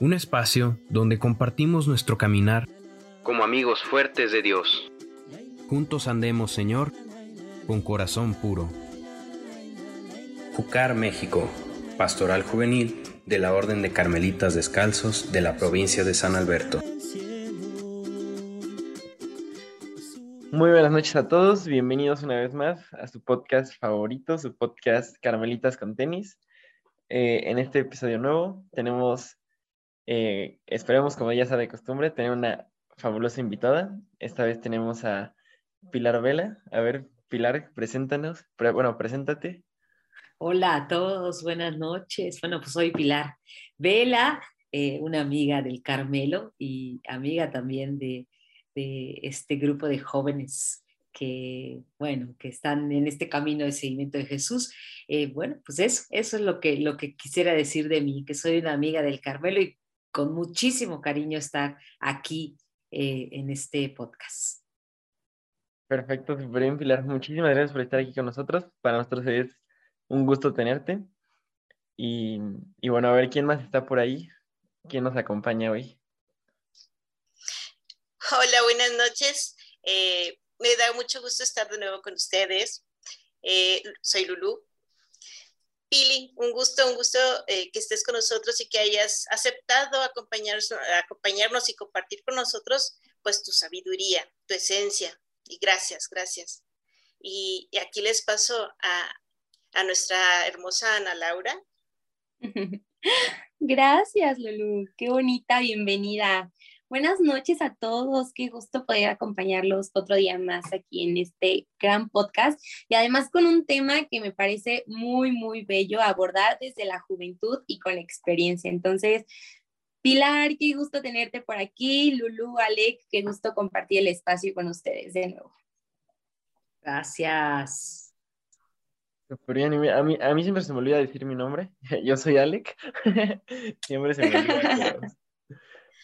un espacio donde compartimos nuestro caminar como amigos fuertes de Dios. Juntos andemos, Señor, con corazón puro. Jucar, México, Pastoral Juvenil de la Orden de Carmelitas Descalzos de la provincia de San Alberto. Muy buenas noches a todos, bienvenidos una vez más a su podcast favorito, su podcast Carmelitas con Tenis. Eh, en este episodio nuevo tenemos, eh, esperemos como ya sea de costumbre, tener una fabulosa invitada. Esta vez tenemos a Pilar Vela. A ver, Pilar, preséntanos. bueno, preséntate. Hola a todos, buenas noches. Bueno, pues soy Pilar Vela, eh, una amiga del Carmelo y amiga también de, de este grupo de jóvenes que, bueno, que están en este camino de seguimiento de Jesús. Eh, bueno, pues eso, eso es lo que, lo que quisiera decir de mí, que soy una amiga del Carmelo y con muchísimo cariño estar aquí eh, en este podcast. Perfecto, súper bien, Pilar. Muchísimas gracias por estar aquí con nosotros. Para nosotros es un gusto tenerte. Y, y bueno, a ver quién más está por ahí, quién nos acompaña hoy. Hola, buenas noches. Eh, me da mucho gusto estar de nuevo con ustedes. Eh, soy Lulu. Pili, un gusto, un gusto eh, que estés con nosotros y que hayas aceptado acompañarnos, acompañarnos y compartir con nosotros pues tu sabiduría, tu esencia. Y gracias, gracias. Y, aquí les paso a, a nuestra hermosa Ana Laura. Gracias, Lulu. Qué bonita bienvenida. Buenas noches a todos, qué gusto poder acompañarlos otro día más aquí en este gran podcast y además con un tema que me parece muy, muy bello abordar desde la juventud y con experiencia. Entonces, Pilar, qué gusto tenerte por aquí, Lulu, Alec, qué gusto compartir el espacio con ustedes de nuevo. Gracias. A mí, a mí siempre se me olvida decir mi nombre. Yo soy Alec. siempre se me olvida.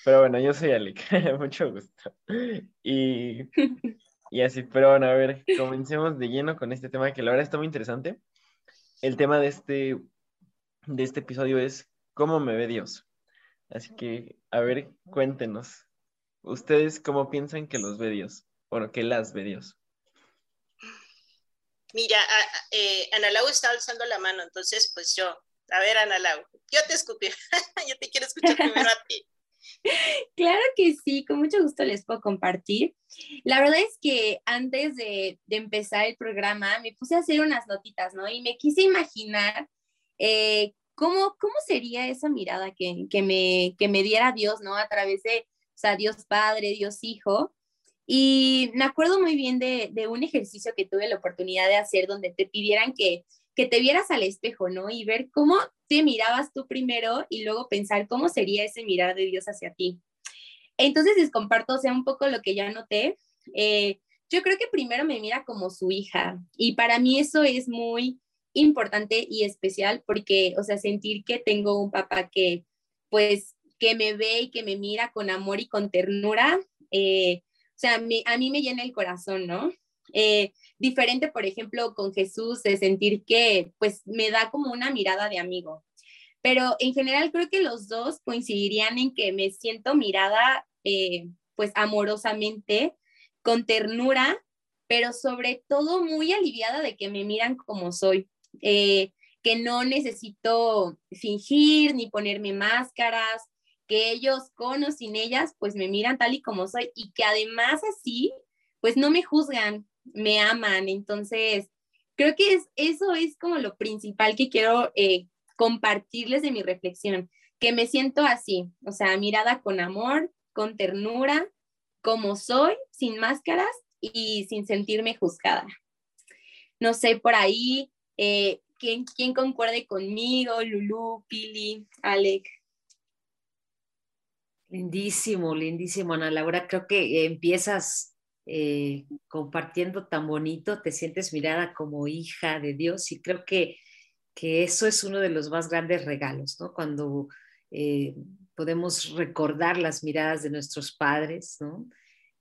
Pero bueno, yo soy Alec, mucho gusto. Y, y así, pero bueno, a ver, comencemos de lleno con este tema que la verdad está muy interesante. El tema de este, de este episodio es ¿Cómo me ve Dios? Así que, a ver, cuéntenos. ¿Ustedes cómo piensan que los ve Dios? Bueno, que las ve Dios. Mira, eh, Ana Lau está alzando la mano, entonces pues yo, a ver Ana Lau, yo te escupí, yo te quiero escuchar primero a ti. Claro que sí, con mucho gusto les puedo compartir. La verdad es que antes de, empezar el programa me puse a hacer unas notitas, ¿no? Y me quise imaginar eh, cómo, cómo sería esa mirada que, me, que me diera Dios, ¿no? A través de, o sea, Dios Padre, Dios Hijo. Y me acuerdo muy bien de, de un ejercicio que tuve la oportunidad de hacer donde te pidieran que que te vieras al espejo, ¿no? Y ver cómo te mirabas tú primero y luego pensar cómo sería ese mirar de Dios hacia ti. Entonces les comparto, o sea, un poco lo que ya noté. Eh, yo creo que primero me mira como su hija y para mí eso es muy importante y especial porque, o sea, sentir que tengo un papá que, pues, que me ve y que me mira con amor y con ternura, eh, o sea, a mí me llena el corazón, ¿no? Eh, diferente, por ejemplo, con Jesús, de sentir que pues me da como una mirada de amigo. Pero en general creo que los dos coincidirían en que me siento mirada eh, pues amorosamente, con ternura, pero sobre todo muy aliviada de que me miran como soy, eh, que no necesito fingir ni ponerme máscaras, que ellos con o sin ellas pues me miran tal y como soy y que además así pues no me juzgan, me aman. Entonces, creo que es, eso es como lo principal que quiero eh, compartirles de mi reflexión, que me siento así, o sea, mirada con amor, con ternura, como soy, sin máscaras y sin sentirme juzgada. No sé, por ahí, eh, ¿quién, ¿quién concuerde conmigo? Lulu, Pili, Alec. Lindísimo, lindísimo, Ana Laura. Creo que empiezas eh, compartiendo tan bonito, te sientes mirada como hija de Dios y creo que, que eso es uno de los más grandes regalos, ¿no? Cuando eh, podemos recordar las miradas de nuestros padres, ¿no?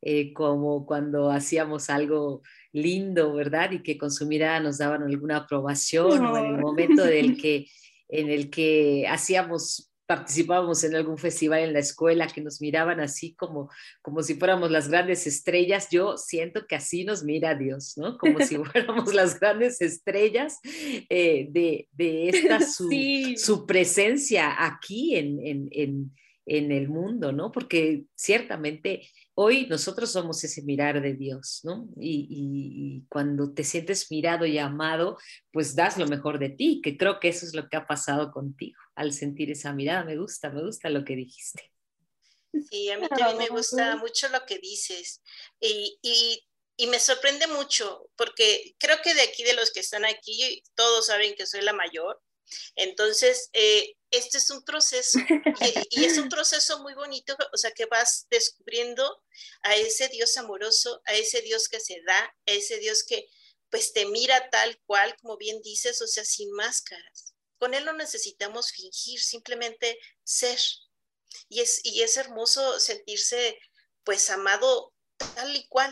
Eh, como cuando hacíamos algo lindo, ¿verdad? Y que con su mirada nos daban alguna aprobación o en el momento del que, en el que hacíamos participábamos en algún festival en la escuela que nos miraban así como, como si fuéramos las grandes estrellas, yo siento que así nos mira Dios, ¿no? Como si fuéramos las grandes estrellas eh, de, de, esta su, su presencia aquí en, en, en, en el mundo, ¿no? Porque ciertamente hoy nosotros somos ese mirar de Dios, ¿no? Y, cuando te sientes mirado y amado, pues das lo mejor de ti, que creo que eso es lo que ha pasado contigo al sentir esa mirada. Me gusta, me gusta lo que dijiste. Sí, a mí también me gusta mucho lo que dices. Y, y me sorprende mucho, porque creo que de aquí, de los que están aquí, todos saben que soy la mayor. Entonces, eh, este es un proceso y, es un proceso muy bonito, o sea, que vas descubriendo a ese Dios amoroso, a ese Dios que se da, a ese Dios que pues te mira tal cual, como bien dices, o sea, sin máscaras. Con Él no necesitamos fingir, simplemente ser. Y es, y es hermoso sentirse pues amado tal y cual.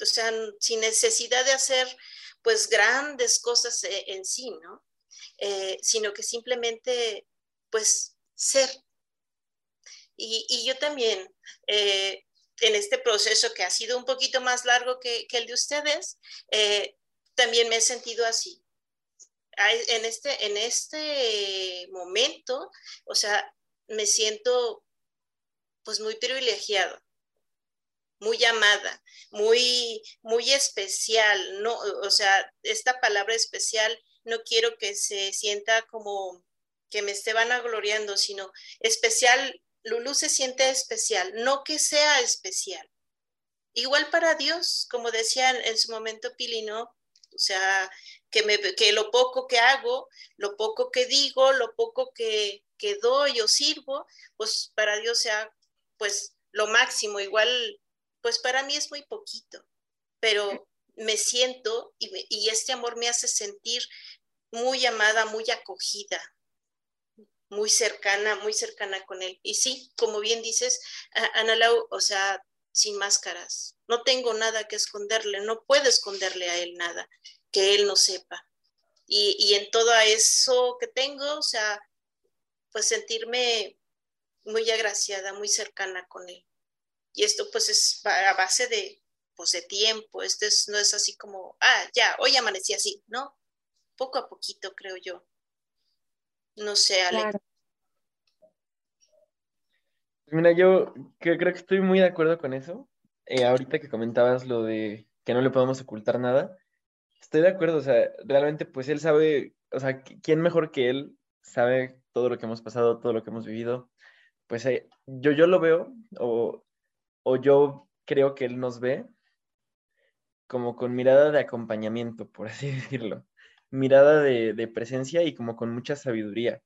O sea, sin necesidad de hacer pues grandes cosas eh, en sí, ¿no? Eh, sino que simplemente, pues, ser. Y, yo también, eh, en este proceso que ha sido un poquito más largo que, el de ustedes, eh, también me he sentido así. En este, en este momento, o sea, me siento pues muy privilegiado, muy amada, muy, muy especial, ¿no? O sea, esta palabra especial no quiero que se sienta como que me esté vanagloriando, sino especial, Lulu se siente especial, no que sea especial. Igual para Dios, como decía en su momento Pilino, o sea, que, me, que lo poco que hago, lo poco que digo, lo poco que, que doy o sirvo, pues para Dios sea pues lo máximo, igual, pues para mí es muy poquito, pero me siento y, este amor me hace sentir muy amada, muy acogida, muy cercana, muy cercana con él. Y sí, como bien dices, Ana Lau, o sea, sin máscaras. No tengo nada que esconderle, no puedo esconderle a él nada que él no sepa. Y, y en todo eso que tengo, o sea, pues sentirme muy agraciada, muy cercana con él. Y esto pues es a base de, pues, de tiempo, esto es, no es así como, ah, ya, hoy amanecí así, ¿no? Poco a poquito, creo yo. No sé, Ale. Mira, yo creo que estoy muy de acuerdo con eso. Eh, ahorita que comentabas lo de que no le podemos ocultar nada, estoy de acuerdo, o sea, realmente pues él sabe, o sea, ¿quién mejor que él sabe todo lo que hemos pasado, todo lo que hemos vivido? Pues eh, yo, yo lo veo, o, o yo creo que él nos ve como con mirada de acompañamiento, por así decirlo, mirada de, presencia y como con mucha sabiduría.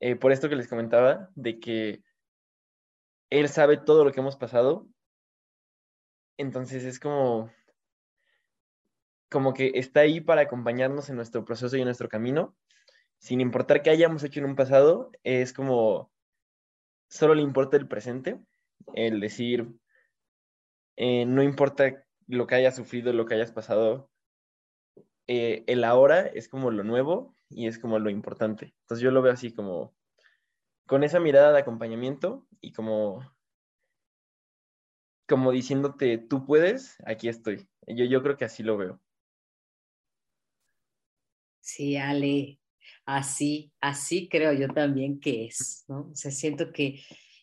Eh, por esto que les comentaba, de que él sabe todo lo que hemos pasado, entonces es como, como que está ahí para acompañarnos en nuestro proceso y en nuestro camino, sin importar qué hayamos hecho en un pasado, es como, solo le importa el presente, el decir, eh, no importa lo que hayas sufrido, lo que hayas pasado, eh, el ahora es como lo nuevo y es como lo importante. Entonces yo lo veo así como con esa mirada de acompañamiento y como como diciéndote, tú puedes, aquí estoy. Yo, yo creo que así lo veo. Sí, Ale, así, así creo yo también que es, ¿no? O sea, siento que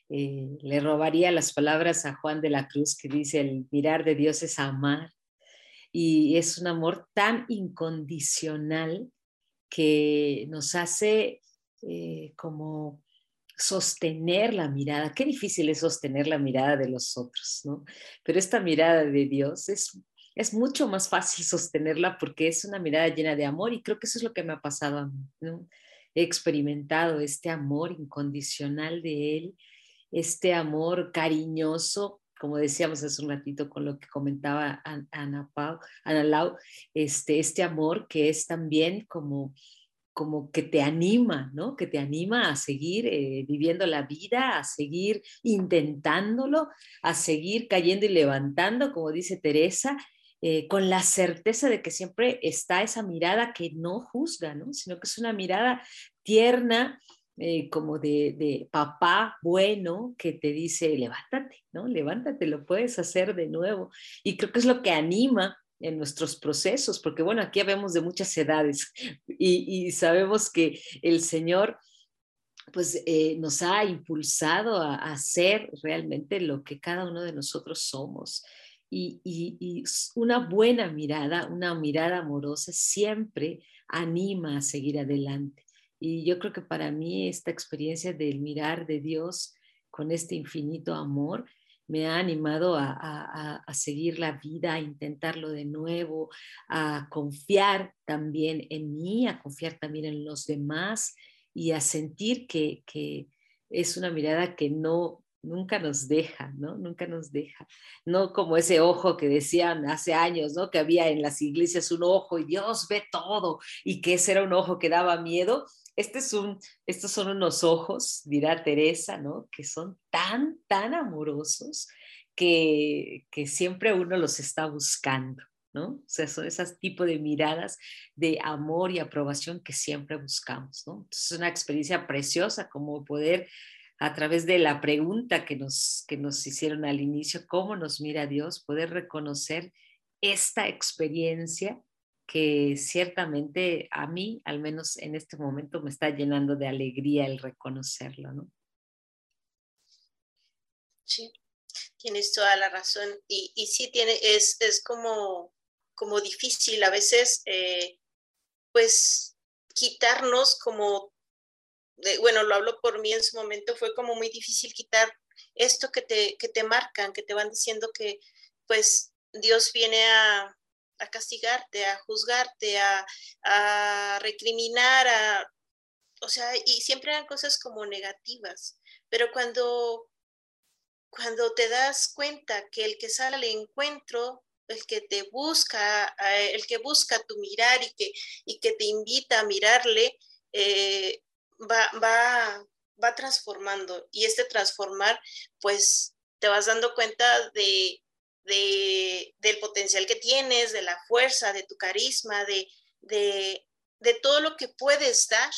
eh, le robaría las palabras a Juan de la Cruz que dice, el mirar de Dios es amar. Y es un amor tan incondicional que nos hace eh, como sostener la mirada. Qué difícil es sostener la mirada de los otros, ¿no? Pero esta mirada de Dios es, es mucho más fácil sostenerla porque es una mirada llena de amor y creo que eso es lo que me ha pasado a mí, ¿no? He experimentado este amor incondicional de Él este amor cariñoso, como decíamos hace un ratito con lo que comentaba Ana, Pau, Ana Lau, este, este amor que es también como como que te anima, ¿no? Que te anima a seguir eh, viviendo la vida, a seguir intentándolo, a seguir cayendo y levantando, como dice Teresa, eh, con la certeza de que siempre está esa mirada que no juzga, ¿no? Sino que es una mirada tierna, eh, como de, papá bueno que te dice, levántate, ¿no? Levántate, lo puedes hacer de nuevo. Y creo que es lo que anima en nuestros procesos, porque bueno, aquí vemos de muchas edades y, sabemos que el Señor pues eh, nos ha impulsado a, hacer realmente lo que cada uno de nosotros somos. Y, y, una buena mirada, una mirada amorosa siempre anima a seguir adelante. Y yo creo que para mí esta experiencia del mirar de Dios con este infinito amor me ha animado a, seguir la vida, a intentarlo de nuevo, a confiar también en mí, a confiar también en los demás y a sentir que, es una mirada que no, nunca nos deja, ¿no? Nunca nos deja. No como ese ojo que decían hace años, ¿no? Que había en las iglesias un ojo y Dios ve todo y que ese era un ojo que daba miedo este estos son unos ojos, dirá Teresa, ¿no? Que son tan, tan amorosos que, que siempre uno los está buscando, ¿no? O sea, son esos tipos de miradas de amor y aprobación que siempre buscamos, ¿no? Entonces, es una experiencia preciosa como poder a través de la pregunta que nos, que nos hicieron al inicio, cómo nos mira Dios, poder reconocer esta experiencia que ciertamente a mí, al menos en este momento, me está llenando de alegría el reconocerlo, ¿no? Sí, tienes toda la razón. Y, y sí, tiene, es, es como, como difícil a veces, eh, pues, quitarnos como, bueno, lo hablo por mí en su momento, fue como muy difícil quitar esto que te, que te marcan, que te van diciendo que, pues, Dios viene a, a castigarte, a juzgarte, a, recriminar, a, o sea, y siempre eran cosas como negativas. Pero cuando, cuando te das cuenta que el que sale al encuentro, el que te busca, el que busca tu mirar y que, y que te invita a mirarle, eh, va, va, va transformando. Y este transformar, pues te vas dando cuenta de, de, del potencial que tienes, de la fuerza, de tu carisma, de, de, de todo lo que puedes dar.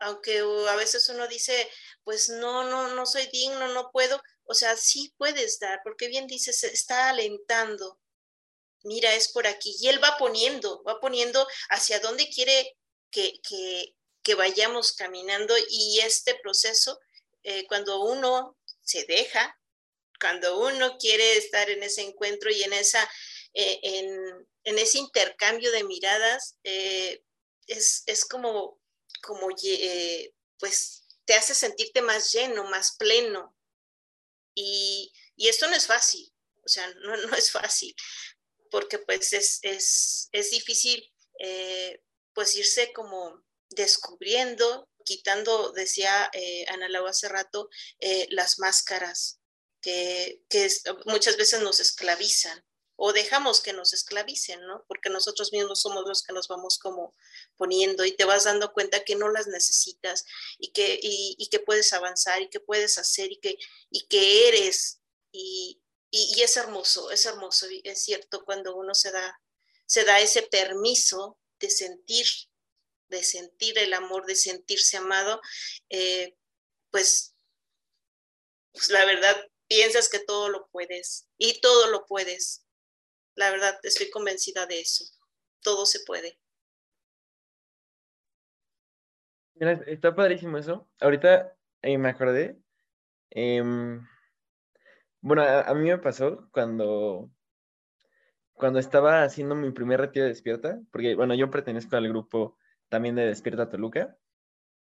Aunque a veces uno dice, pues no, no, no soy digno, no puedo. O sea, sí puedes dar, porque bien dices, está alentando. Mira, es por aquí. Y él va poniendo, va poniendo hacia dónde quiere que, que, que vayamos caminando. Y este proceso, eh, cuando uno se deja, cuando uno quiere estar en ese encuentro y en, esa, eh, en, ese intercambio de miradas, eh, es, como, como eh, pues te hace sentirte más lleno, más pleno. Y, esto no es fácil, o sea, no, no es fácil, porque pues es, es difícil pues irse como descubriendo, quitando, decía Ana Lau hace rato, las máscaras, que, muchas veces nos esclavizan o dejamos que nos esclavicen, ¿no? Porque nosotros mismos somos los que nos vamos como poniendo y te vas dando cuenta que no las necesitas y que, y, que puedes avanzar y que puedes hacer y que, y que eres. Y, y, es hermoso, es hermoso, es cierto, cuando uno se da, se da ese permiso de sentir, de sentir el amor, de sentirse amado, eh, pues, pues la verdad piensas que todo lo puedes y todo lo puedes. La verdad, estoy convencida de eso. Todo se puede. está padrísimo eso. Ahorita eh, me acordé. Em, bueno, a, mí me pasó cuando, cuando estaba haciendo mi primer retiro de Despierta, porque, bueno, yo pertenezco al grupo también de Despierta Toluca,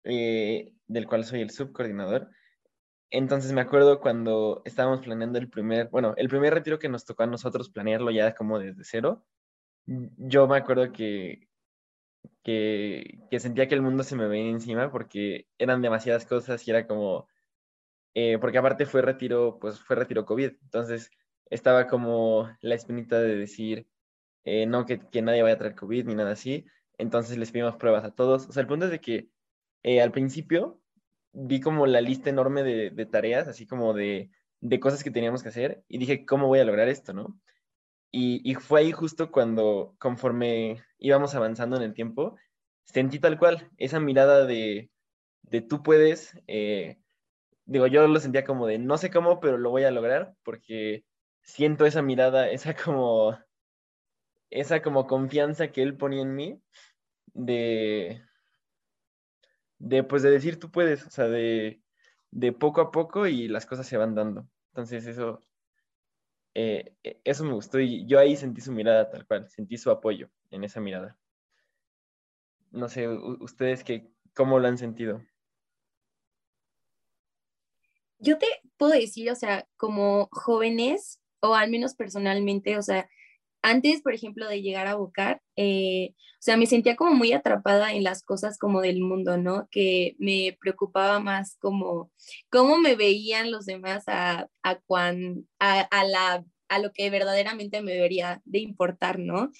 eh, del cual soy el subcoordinador. Entonces me acuerdo cuando estábamos planeando el primer, bueno, el primer retiro que nos tocó a nosotros planearlo ya como desde cero, yo me acuerdo que, que, sentía que el mundo se me venía encima porque eran demasiadas cosas y era como, eh, porque aparte fue retiro, pues fue retiro COVID, entonces estaba como la espinita de decir, eh, no que, nadie vaya a traer COVID ni nada así, entonces les pedimos pruebas a todos, o sea, el punto es de que eh, al principio vi como la lista enorme de, tareas, así como de, cosas que teníamos que hacer, y dije, ¿cómo voy a lograr esto, no? Y, y fue ahí justo cuando, conforme íbamos avanzando en el tiempo, sentí tal cual esa mirada de, de tú puedes, eh, digo, yo lo sentía como de no sé cómo, pero lo voy a lograr porque siento esa mirada, esa como, esa como confianza que él ponía en mí de, de pues de decir tú puedes, o sea, de, de poco a poco y las cosas se van dando. Entonces eso, eh, e, eso me gustó y yo ahí sentí su mirada tal cual, sentí su apoyo en esa mirada. No sé, ustedes qué, cómo lo han sentido yo te puedo decir, o sea, como jóvenes, o al menos personalmente, o sea, antes, por ejemplo, de llegar a Bocar, eh, o sea, me sentía como muy atrapada en las cosas como del mundo, ¿no? Que me preocupaba más como cómo me veían los demás a, a, a, la, a lo que verdaderamente me debería de importar, ¿no?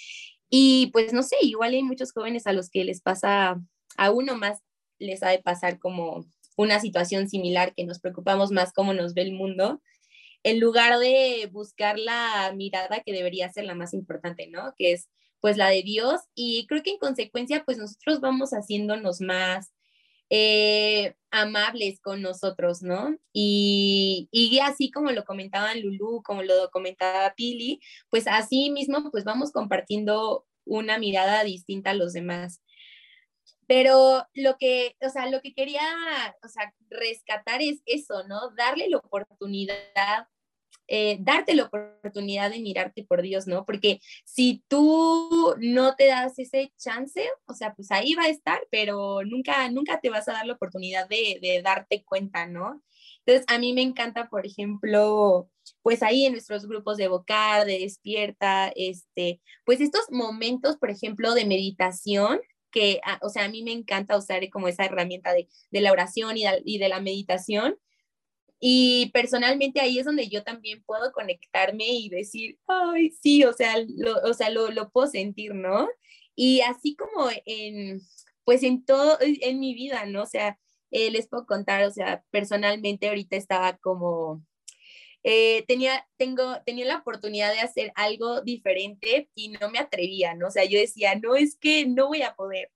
Y pues no sé, igual hay muchos jóvenes a los que les pasa, a uno más les ha de pasar como una situación similar, que nos preocupamos más cómo nos ve el mundo, en lugar de buscar la mirada que debería ser la más importante, ¿no? Que es pues la de Dios y creo que en consecuencia pues nosotros vamos haciéndonos más eh, amables con nosotros, ¿no? Y, y así como lo comentaban Lulu, como lo comentaba Pili, pues así mismo pues vamos compartiendo una mirada distinta a los demás. Pero lo que, o sea, lo que quería, o sea, rescatar es eso, ¿no? Darle la oportunidad, eh, darte la oportunidad de mirarte por Dios, ¿no? Porque si tú no te das ese chance, o sea, pues ahí va a estar, pero nunca, nunca te vas a dar la oportunidad de, darte cuenta, ¿no? Entonces, a mí me encanta, por ejemplo, pues ahí en nuestros grupos de vocar, de despierta, este, pues estos momentos, por ejemplo, de meditación, que, ah, o sea, a mí me encanta usar como esa herramienta de, la oración y de, la meditación. Y personalmente ahí es donde yo también puedo conectarme y decir, ay, sí, o sea, lo, o sea, lo, lo puedo sentir, ¿no? Y así como en, pues en todo, en mi vida, ¿no? O sea, eh, les puedo contar, o sea, personalmente ahorita estaba como eh, tenía, tengo, tenía la oportunidad de hacer algo diferente y no me atrevía, ¿no? O sea, yo decía, no, es que no voy a poder.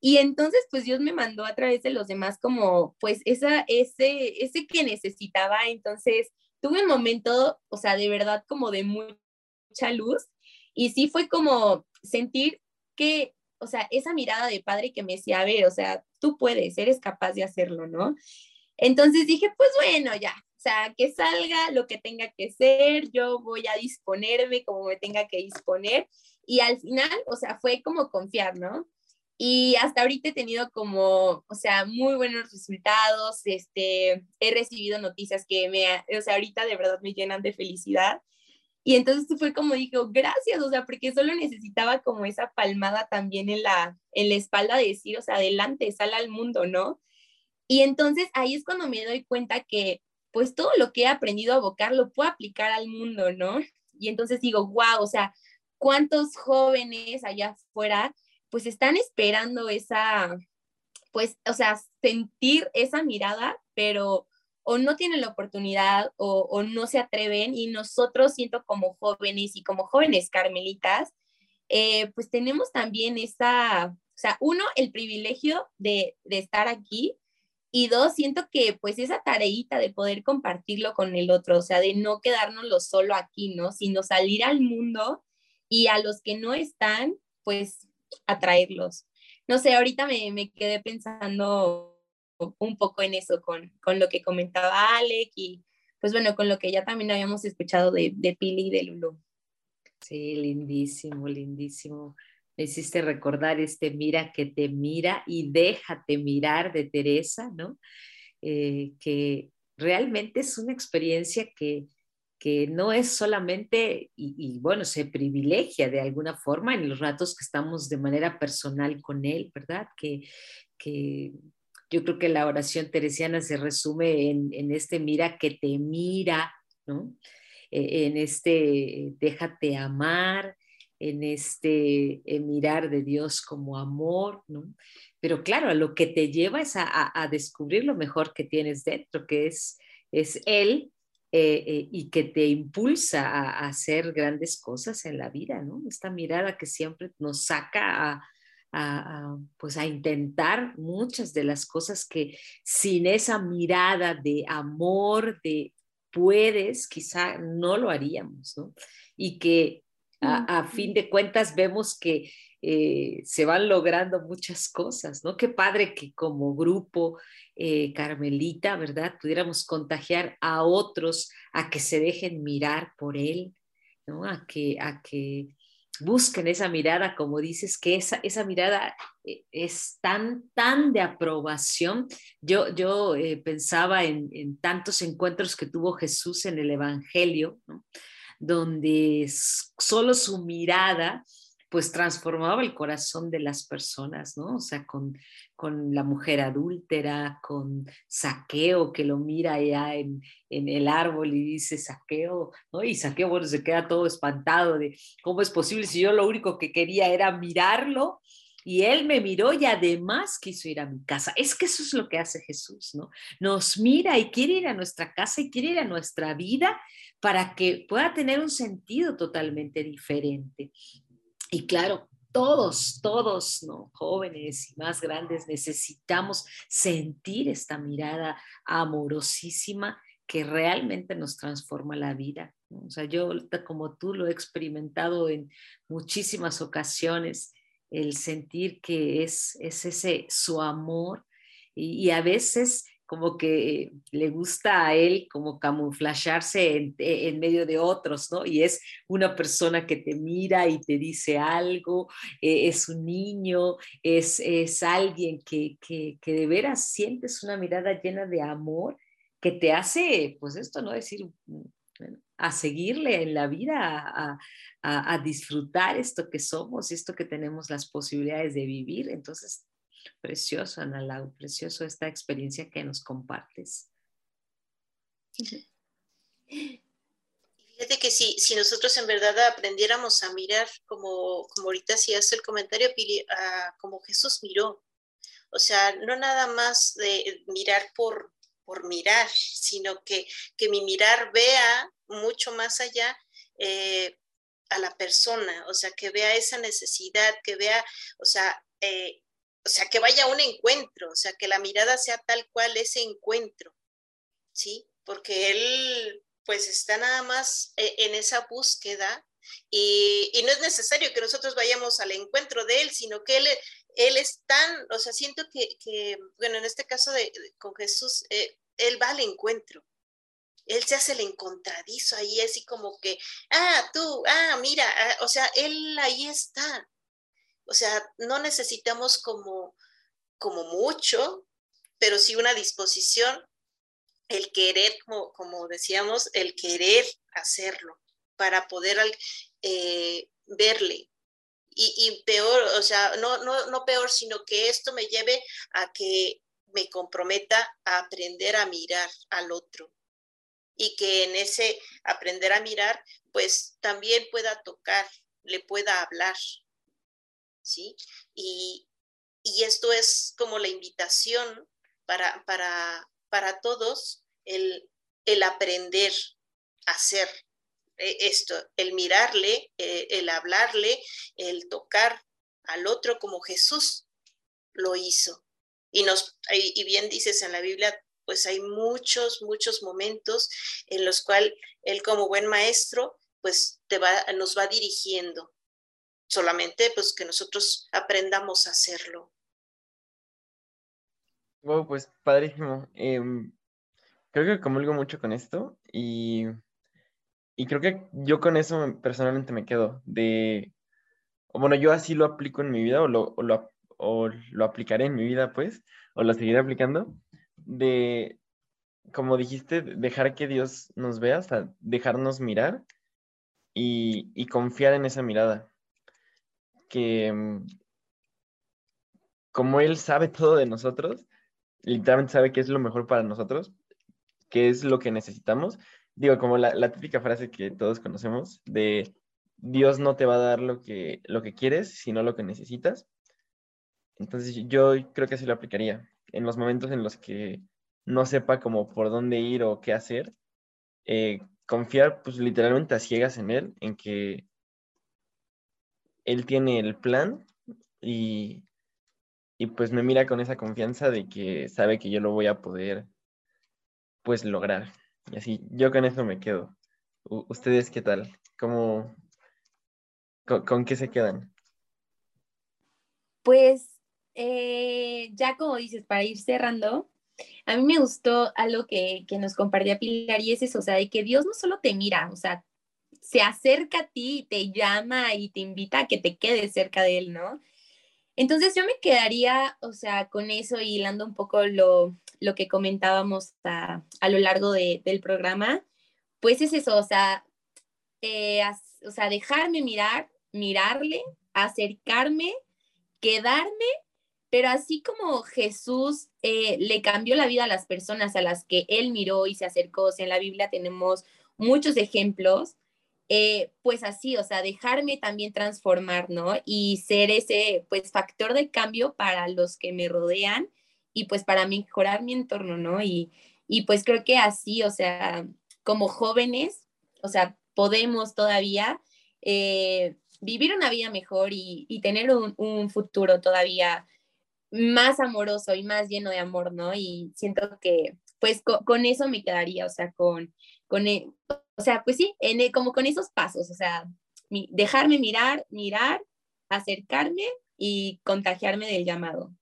Y entonces, pues Dios me mandó a través de los demás como, pues, esa, ese, ese que necesitaba. Entonces, tuve un momento, o sea, de verdad como de mucha luz. Y sí fue como sentir que, o sea, esa mirada de padre que me decía, a ver, o sea, tú puedes, eres capaz de hacerlo, ¿no? Entonces dije, pues bueno, ya, sea, que salga lo que tenga que ser, yo voy a disponerme como me tenga que disponer. Y al final, o sea, fue como confiar, ¿no? Y hasta ahorita he tenido como, o sea, muy buenos resultados, este, he recibido noticias que me, o sea, ahorita de verdad me llenan de felicidad. Y entonces fue como dijo, gracias, o sea, porque solo necesitaba como esa palmada también en la, en la espalda de decir, o sea, adelante, sal al mundo, ¿no? Y entonces ahí es cuando me doy cuenta que pues todo lo que he aprendido a abocar lo puedo aplicar al mundo, ¿no? Y entonces digo, wow, o sea, ¿cuántos jóvenes allá afuera pues están esperando esa, pues, o sea, sentir esa mirada, pero o no tienen la oportunidad o, no se atreven y nosotros siento como jóvenes y como jóvenes carmelitas, eh, pues tenemos también esa, o sea, uno, el privilegio de estar aquí, y dos, siento que pues esa tareita de poder compartirlo con el otro, o sea, de no quedárnoslo solo aquí, ¿no? Sino salir al mundo y a los que no están, pues atraerlos. No sé, ahorita me, me quedé pensando un poco en eso con, con, lo que comentaba Alec y pues bueno, con lo que ya también habíamos escuchado de, de Pili y de Lulu. Sí, lindísimo, lindísimo me hiciste recordar este mira que te mira y déjate mirar de Teresa, ¿no? Eh, que realmente es una experiencia que, que no es solamente, y, bueno, se privilegia de alguna forma en los ratos que estamos de manera personal con él, ¿verdad? Que, que Yo creo que la oración teresiana se resume en, en este mira que te mira, ¿no? E, en este déjate amar, en este mirar de Dios como amor, ¿no? Pero claro, lo que te lleva es a, a, descubrir lo mejor que tienes dentro, que es, es Él eh, eh, y que te impulsa a, hacer grandes cosas en la vida, ¿no? Esta mirada que siempre nos saca a, pues a intentar muchas de las cosas que sin esa mirada de amor, de puedes, quizá no lo haríamos, ¿no? Y que a, fin de cuentas vemos que eh, se van logrando muchas cosas, ¿no? Qué padre que como grupo eh, Carmelita, ¿verdad? Pudiéramos contagiar a otros a que se dejen mirar por él, ¿no? A que, a que busquen esa mirada, como dices, que esa, esa mirada eh, es tan, tan de aprobación. Yo, yo pensaba en, en, tantos encuentros que tuvo Jesús en el Evangelio, ¿no? Donde solo su mirada pues transformaba el corazón de las personas, ¿no? O sea, con, con la mujer adúltera, con saqueo que lo mira allá en, en, el árbol y dice saqueo, ¿no? Y saqueo, bueno, se queda todo espantado de cómo es posible si yo lo único que quería era mirarlo y él me miró y además quiso ir a mi casa. Es que eso es lo que hace Jesús, ¿no? Nos mira y quiere ir a nuestra casa y quiere ir a nuestra vida para que pueda tener un sentido totalmente diferente. Y claro, todos, todos, ¿no? jóvenes y más grandes, necesitamos sentir esta mirada amorosísima que realmente nos transforma la vida. O sea, yo como tú lo he experimentado en muchísimas ocasiones, el sentir que es, es ese su amor y, a veces como que le gusta a él como camuflajearse en, en, medio de otros, ¿no? Y es una persona que te mira y te dice algo, eh, es un niño, es, es alguien que, que, que, de veras sientes una mirada llena de amor que te hace, pues esto, ¿no? Decir, bueno, a seguirle en la vida, a, a, a disfrutar esto que somos, esto que tenemos las posibilidades de vivir. Entonces, Precioso, Ana Lau, precioso esta experiencia que nos compartes. Fíjate que si, si nosotros en verdad aprendiéramos a mirar, como, como ahorita si hace el comentario, Pili, como Jesús miró, o sea, no nada más de mirar por, por mirar, sino que, que mi mirar vea mucho más allá eh, a la persona, o sea, que vea esa necesidad, que vea, o sea, eh, o sea, que vaya a un encuentro, o sea, que la mirada sea tal cual ese encuentro, ¿sí? Porque él pues está nada más eh, en esa búsqueda y, no es necesario que nosotros vayamos al encuentro de él, sino que él, él es tan, o sea, siento que, bueno, en este caso de, con Jesús, él va al encuentro. Él se hace el encontradizo ahí, así como que, ah, tú, ah, mira, ah", o sea, él ahí está. O sea, no necesitamos como, como mucho, pero sí una disposición, el querer, como, decíamos, el querer hacerlo para poder eh, verle. Y, peor, o sea, no, no, no peor, sino que esto me lleve a que me comprometa a aprender a mirar al otro y que en ese aprender a mirar, pues también pueda tocar, le pueda hablar, ¿sí? Y, esto es como la invitación para, para, para todos, el, el, aprender a hacer eh, esto, el mirarle, eh, el hablarle, el tocar al otro como Jesús lo hizo. Y, nos, y bien dices en la Biblia, pues hay muchos, muchos momentos en los cuales Él como buen maestro, pues te va, nos va dirigiendo solamente pues que nosotros aprendamos a hacerlo. Wow, pues padrísimo. Em, creo que comulgo mucho con esto y, y creo que yo con eso personalmente me quedo de, bueno, yo así lo aplico en mi vida o lo, o lo, o lo aplicaré en mi vida, pues, o lo seguiré aplicando, de, como dijiste, dejar que Dios nos vea, hasta dejarnos mirar y, y confiar en esa mirada que mm, como Él sabe todo de nosotros, literalmente sabe qué es lo mejor para nosotros, qué es lo que necesitamos. Digo, como la, la típica frase que todos conocemos de Dios no te va a dar lo que, lo que quieres, sino lo que necesitas. Entonces yo creo que así lo aplicaría. En los momentos en los que no sepa como por dónde ir o qué hacer, eh, confiar pues literalmente a ciegas en Él, en que Él tiene el plan y, y pues me mira con esa confianza de que sabe que yo lo voy a poder pues lograr. Y así, yo con eso me quedo. ¿Ustedes qué tal? ¿Cómo, con, qué se quedan? Pues eh, ya como dices, para ir cerrando, a mí me gustó algo que, que nos compartía Pilar y es eso, o sea, de que Dios no solo te mira, o sea, se acerca a ti, y te llama y te invita a que te quedes cerca de Él, ¿no? Entonces yo me quedaría, o sea, con eso y hilando un poco lo, lo que comentábamos a, a lo largo de, del programa, pues es eso, o sea, eh, o sea, dejarme mirar, mirarle, acercarme, quedarme, pero así como Jesús eh, le cambió la vida a las personas a las que él miró y se acercó, o sea, en la Biblia tenemos muchos ejemplos, eh, pues así, o sea, dejarme también transformar, ¿no? Y ser ese, pues, factor de cambio para los que me rodean y pues para mejorar mi entorno, ¿no? Y, y pues creo que así, o sea, como jóvenes, o sea, podemos todavía eh, vivir una vida mejor y, tener un, futuro todavía más amoroso y más lleno de amor, ¿no? Y siento que pues con, eso me quedaría, o sea, con, con e, o sea, pues sí, en, e, como con esos pasos, o sea, dejarme mirar, mirar, acercarme y contagiarme del llamado.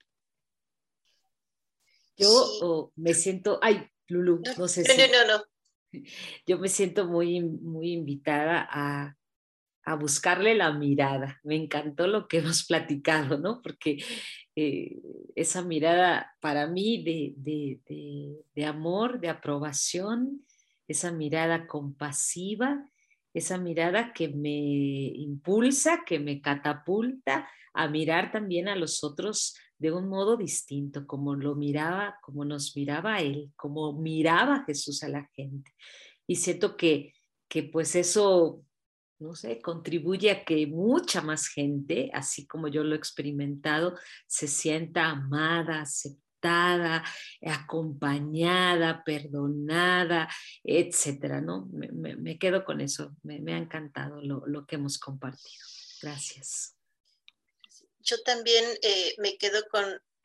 Yo me siento, ay, Lulu, no sé si... No, no, no. Yo me siento muy, muy invitada a, a buscarle la mirada. Me encantó lo que hemos platicado, ¿no? Porque eh, esa mirada para mí de, de, de, amor, de aprobación, esa mirada compasiva, esa mirada que me impulsa, que me catapulta a mirar también a los otros de un modo distinto, como lo miraba, como nos miraba él, como miraba Jesús a la gente. Y siento que, que pues eso no sé, contribuye a que mucha más gente, así como yo lo he experimentado, se sienta amada, aceptada, acompañada, perdonada, etcétera, ¿no? Me, quedo con eso, me, ha encantado lo, que hemos compartido. Gracias. Yo también eh, me quedo con,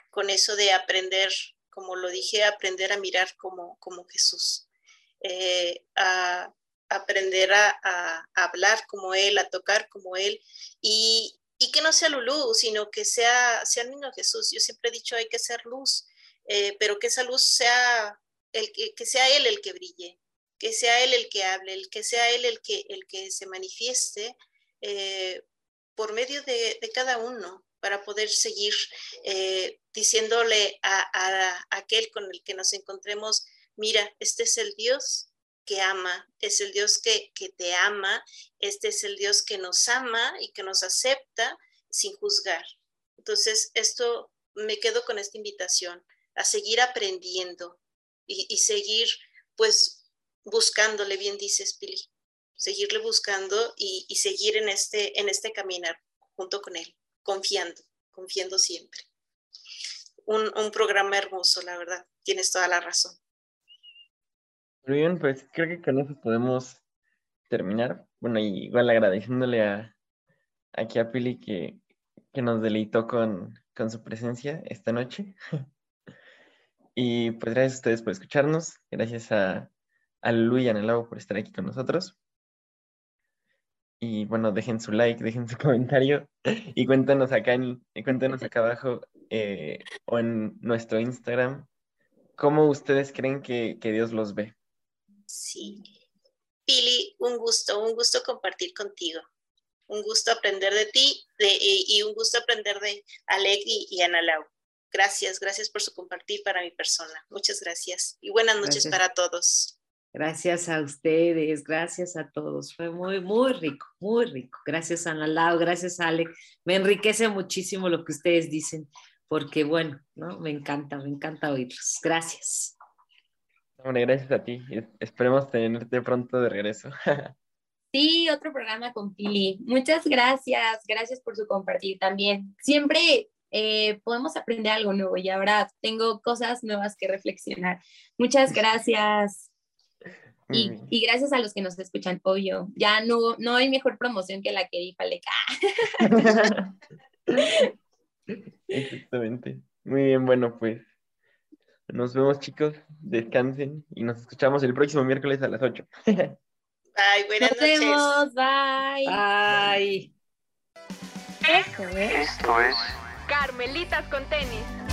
con, eso de aprender, como lo dije, aprender a mirar como, como Jesús. Eh, a, aprender a, hablar como él, a tocar como él, y, que no sea Lulú, sino que sea, sea el niño Jesús. Yo siempre he dicho, hay que ser luz, eh, pero que esa luz sea, el, que, sea él el que brille, que sea él el que hable, el que sea él el que, el que se manifieste eh, por medio de, cada uno para poder seguir eh, diciéndole a, aquel con el que nos encontremos, mira, este es el Dios que ama, es el Dios que, te ama, este es el Dios que nos ama y que nos acepta sin juzgar. Entonces, esto me quedo con esta invitación a seguir aprendiendo y, seguir, pues, buscándole, bien dices, Pili, seguirle buscando y, seguir en este, en este caminar junto con él, confiando, confiando siempre. Un, un programa hermoso, la verdad, tienes toda la razón. Muy bien, pues creo que con eso podemos terminar. Bueno, igual agradeciéndole a aquí a Pili que, que nos deleitó con, con su presencia esta noche. y pues gracias a ustedes por escucharnos. Gracias a, a Lulu y a Nelau por estar aquí con nosotros. Y bueno, dejen su like, dejen su comentario y cuéntanos acá, en, cuéntanos acá abajo eh, o en nuestro Instagram cómo ustedes creen que, que Dios los ve. Sí. Pili, un gusto, un gusto compartir contigo. Un gusto aprender de ti y, un gusto aprender de Alec y, Ana Lau. Gracias, gracias por su compartir para mi persona. Muchas gracias y buenas noches para todos. Gracias a ustedes, gracias a todos. Fue muy, muy rico, muy rico. Gracias Ana Lau, gracias Alec. Me enriquece muchísimo lo que ustedes dicen porque bueno, ¿no? Me encanta, me encanta oírlos. Gracias. Bueno, gracias a ti. Esperemos tenerte pronto de regreso. Sí, otro programa con Pili. Muchas gracias. Gracias por su compartir también. Siempre eh, podemos aprender algo nuevo y ahora tengo cosas nuevas que reflexionar. Muchas gracias. Y, y, gracias a los que nos escuchan, obvio. Ya no, no hay mejor promoción que la que dijo Aleca. Exactamente. Muy bien, bueno, pues nos vemos chicos, descansen y nos escuchamos el próximo miércoles a las 8. Bye, buenas nos noches. Vemos, bye. Bye. Esto es. Esto es Carmelitas con tenis.